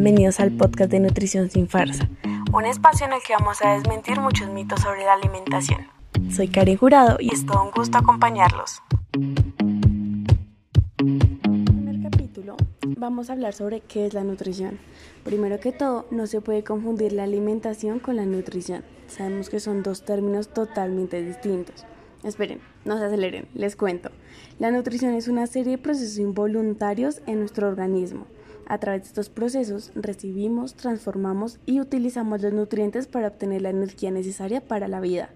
bienvenidos al podcast de Nutrición sin Farsa, un espacio en el que vamos a desmentir muchos mitos sobre la alimentación. Soy Karen Jurado y es todo un gusto acompañarlos. En el primer capítulo vamos a hablar sobre qué es la nutrición. Primero que todo, no se puede confundir la alimentación con la nutrición. Sabemos que son dos términos totalmente distintos. Esperen, no se aceleren, les cuento. La nutrición es una serie de procesos involuntarios en nuestro organismo. A través de estos procesos recibimos, transformamos y utilizamos los nutrientes para obtener la energía necesaria para la vida.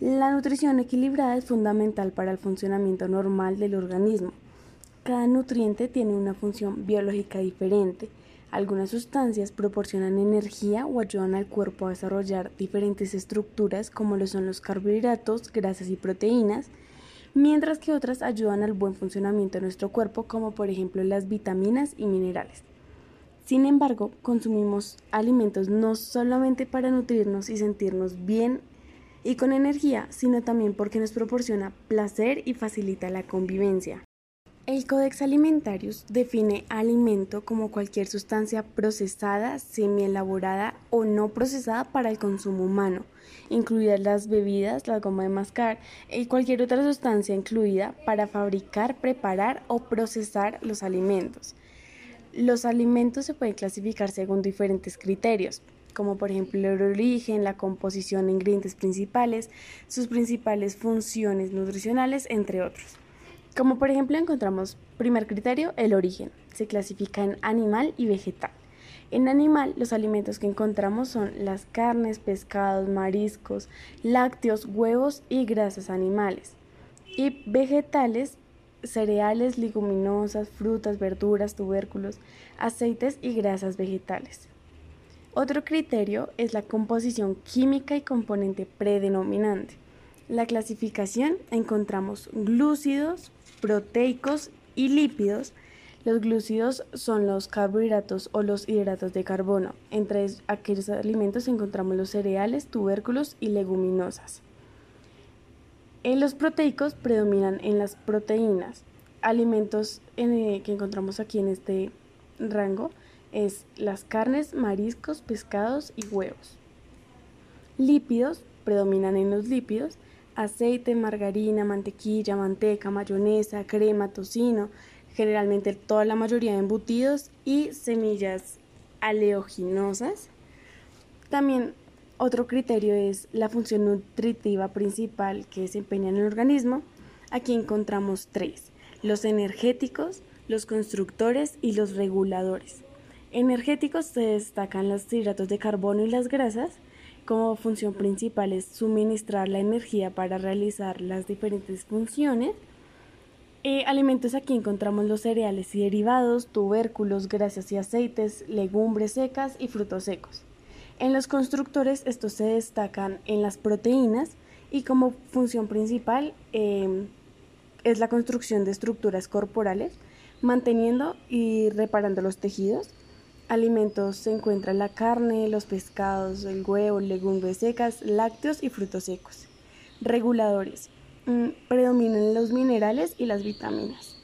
La nutrición equilibrada es fundamental para el funcionamiento normal del organismo. Cada nutriente tiene una función biológica diferente. Algunas sustancias proporcionan energía o ayudan al cuerpo a desarrollar diferentes estructuras como lo son los carbohidratos, grasas y proteínas, mientras que otras ayudan al buen funcionamiento de nuestro cuerpo como por ejemplo las vitaminas y minerales. Sin embargo, consumimos alimentos no solamente para nutrirnos y sentirnos bien y con energía, sino también porque nos proporciona placer y facilita la convivencia. El Codex Alimentarius define alimento como cualquier sustancia procesada, semi-elaborada o no procesada para el consumo humano, incluidas las bebidas, la goma de mascar y cualquier otra sustancia incluida para fabricar, preparar o procesar los alimentos. Los alimentos se pueden clasificar según diferentes criterios, como por ejemplo el origen, la composición ingredientes principales, sus principales funciones nutricionales, entre otros. Como por ejemplo encontramos, primer criterio, el origen. Se clasifica en animal y vegetal. En animal, los alimentos que encontramos son las carnes, pescados, mariscos, lácteos, huevos y grasas animales. Y vegetales, cereales, leguminosas, frutas, verduras, tubérculos, aceites y grasas vegetales. Otro criterio es la composición química y componente predenominante. La clasificación encontramos glúcidos, proteicos y lípidos. Los glúcidos son los carbohidratos o los hidratos de carbono. Entre aquellos alimentos encontramos los cereales, tubérculos y leguminosas. En los proteicos predominan en las proteínas. Alimentos eh, que encontramos aquí en este rango es las carnes, mariscos, pescados y huevos. Lípidos predominan en los lípidos aceite, margarina, mantequilla, manteca, mayonesa, crema, tocino, generalmente toda la mayoría de embutidos y semillas aleoginosas. También otro criterio es la función nutritiva principal que desempeña en el organismo. Aquí encontramos tres, los energéticos, los constructores y los reguladores. Energéticos se destacan los hidratos de carbono y las grasas, como función principal es suministrar la energía para realizar las diferentes funciones. Eh, alimentos aquí encontramos los cereales y derivados, tubérculos, grasas y aceites, legumbres secas y frutos secos. En los constructores estos se destacan en las proteínas y como función principal em, es la construcción de estructuras corporales, manteniendo y reparando los tejidos alimentos se encuentran la carne, los pescados, el huevo, legumbres secas, lácteos y frutos secos. Reguladores. Mm, predominan los minerales y las vitaminas.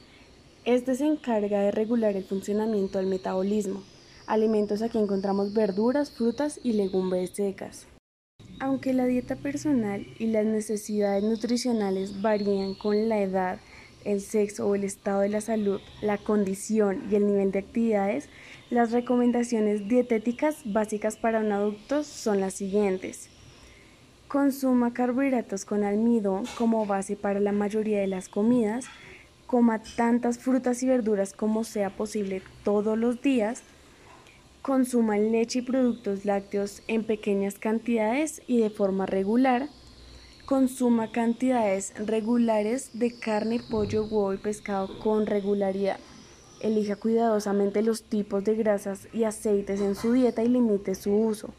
Este se encarga de regular el funcionamiento del metabolismo. Alimentos aquí encontramos verduras, frutas y legumbres secas. Aunque la dieta personal y las necesidades nutricionales varían con la edad, el sexo o el estado de la salud, la condición y el nivel de actividades, las recomendaciones dietéticas básicas para un adulto son las siguientes. Consuma carbohidratos con almidón como base para la mayoría de las comidas. Coma tantas frutas y verduras como sea posible todos los días. Consuma leche y productos lácteos en pequeñas cantidades y de forma regular. Consuma cantidades regulares de carne, pollo, huevo y pescado con regularidad. Elija cuidadosamente los tipos de grasas y aceites en su dieta y limite su uso.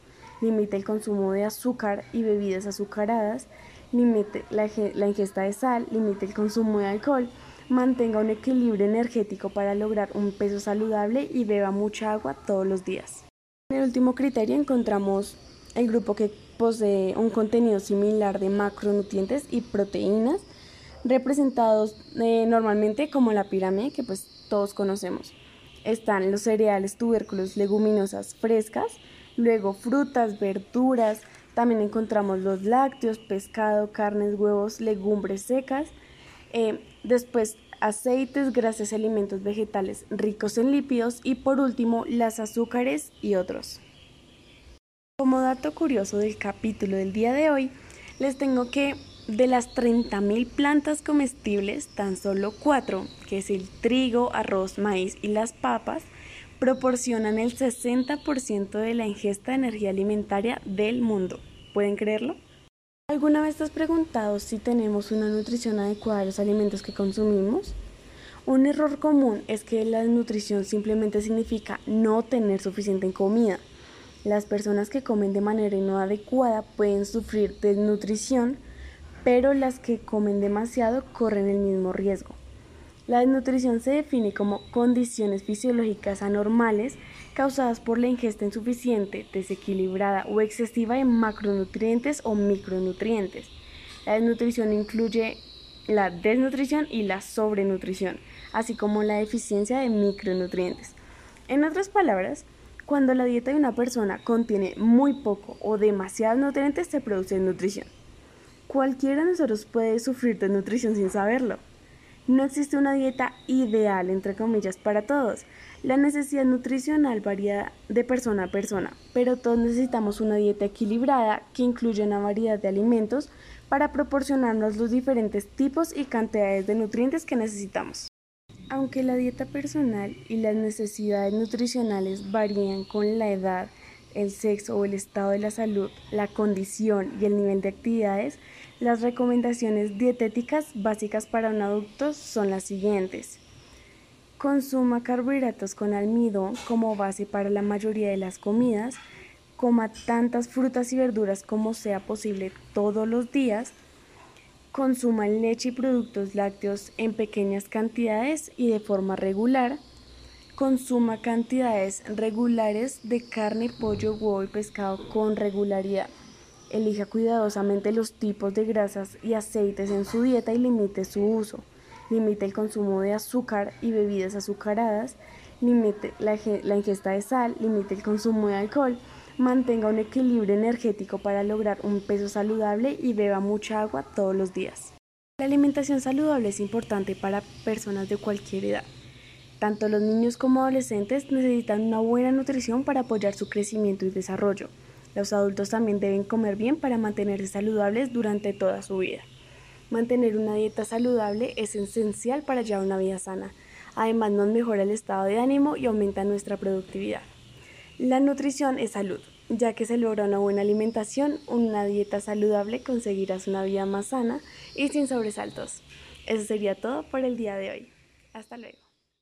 Limite el consumo de azúcar y bebidas azucaradas. Limite la, ingesta de sal. Limite el consumo de alcohol. Mantenga un equilibrio energético para lograr un peso saludable y beba mucha agua todos los días. En el último criterio encontramos el grupo que posee un contenido similar de macronutrientes y proteínas representados eh, normalmente como la pirámide que pues todos conocemos. están los cereales, tubérculos, leguminosas frescas, luego frutas, verduras, también encontramos los lácteos, pescado, carnes, huevos, legumbres secas, eh, después aceites, grasas alimentos vegetales ricos en lípidos y por último las azúcares y otros. Como dato curioso del capítulo del día de hoy, les tengo que de las 30.000 plantas comestibles, tan solo 4, que es el trigo, arroz, maíz y las papas, proporcionan el 60% de la ingesta de energía alimentaria del mundo. ¿Pueden creerlo? ¿Alguna vez te has preguntado si tenemos una nutrición adecuada a los alimentos que consumimos? Un error común es que la desnutrición simplemente significa no tener suficiente comida. Las personas que comen de manera no adecuada pueden sufrir desnutrición, pero las que comen demasiado corren el mismo riesgo. La desnutrición se define como condiciones fisiológicas anormales causadas por la ingesta insuficiente, desequilibrada o excesiva de macronutrientes o micronutrientes. La desnutrición incluye la desnutrición y la sobrenutrición, así como la deficiencia de micronutrientes. En otras palabras, cuando la dieta de una persona contiene muy poco o demasiados nutrientes, se produce desnutrición. Cualquiera de nosotros puede sufrir desnutrición sin saberlo. No existe una dieta ideal, entre comillas, para todos. La necesidad nutricional varía de persona a persona, pero todos necesitamos una dieta equilibrada que incluya una variedad de alimentos para proporcionarnos los diferentes tipos y cantidades de nutrientes que necesitamos. Aunque la dieta personal y las necesidades nutricionales varían con la edad, el sexo o el estado de la salud, la condición y el nivel de actividades, las recomendaciones dietéticas básicas para un adulto son las siguientes. Consuma carbohidratos con almidón como base para la mayoría de las comidas. Coma tantas frutas y verduras como sea posible todos los días. Consuma leche y productos lácteos en pequeñas cantidades y de forma regular Consuma cantidades regulares de carne, pollo, huevo y pescado con regularidad. Elija cuidadosamente los tipos de grasas y aceites en su dieta y limite su uso. Limite el consumo de azúcar y bebidas azucaradas. Limite la, la ingesta de sal. Limite el consumo de alcohol. Mantenga un equilibrio energético para lograr un peso saludable y beba mucha agua todos los días. La alimentación saludable es importante para personas de cualquier edad. Tanto los niños como adolescentes necesitan una buena nutrición para apoyar su crecimiento y desarrollo. Los adultos también deben comer bien para mantenerse saludables durante toda su vida. Mantener una dieta saludable es esencial para llevar una vida sana. Además nos mejora el estado de ánimo y aumenta nuestra productividad. La nutrición es salud. Ya que se logra una buena alimentación, una dieta saludable, conseguirás una vida más sana y sin sobresaltos. Eso sería todo por el día de hoy. Hasta luego.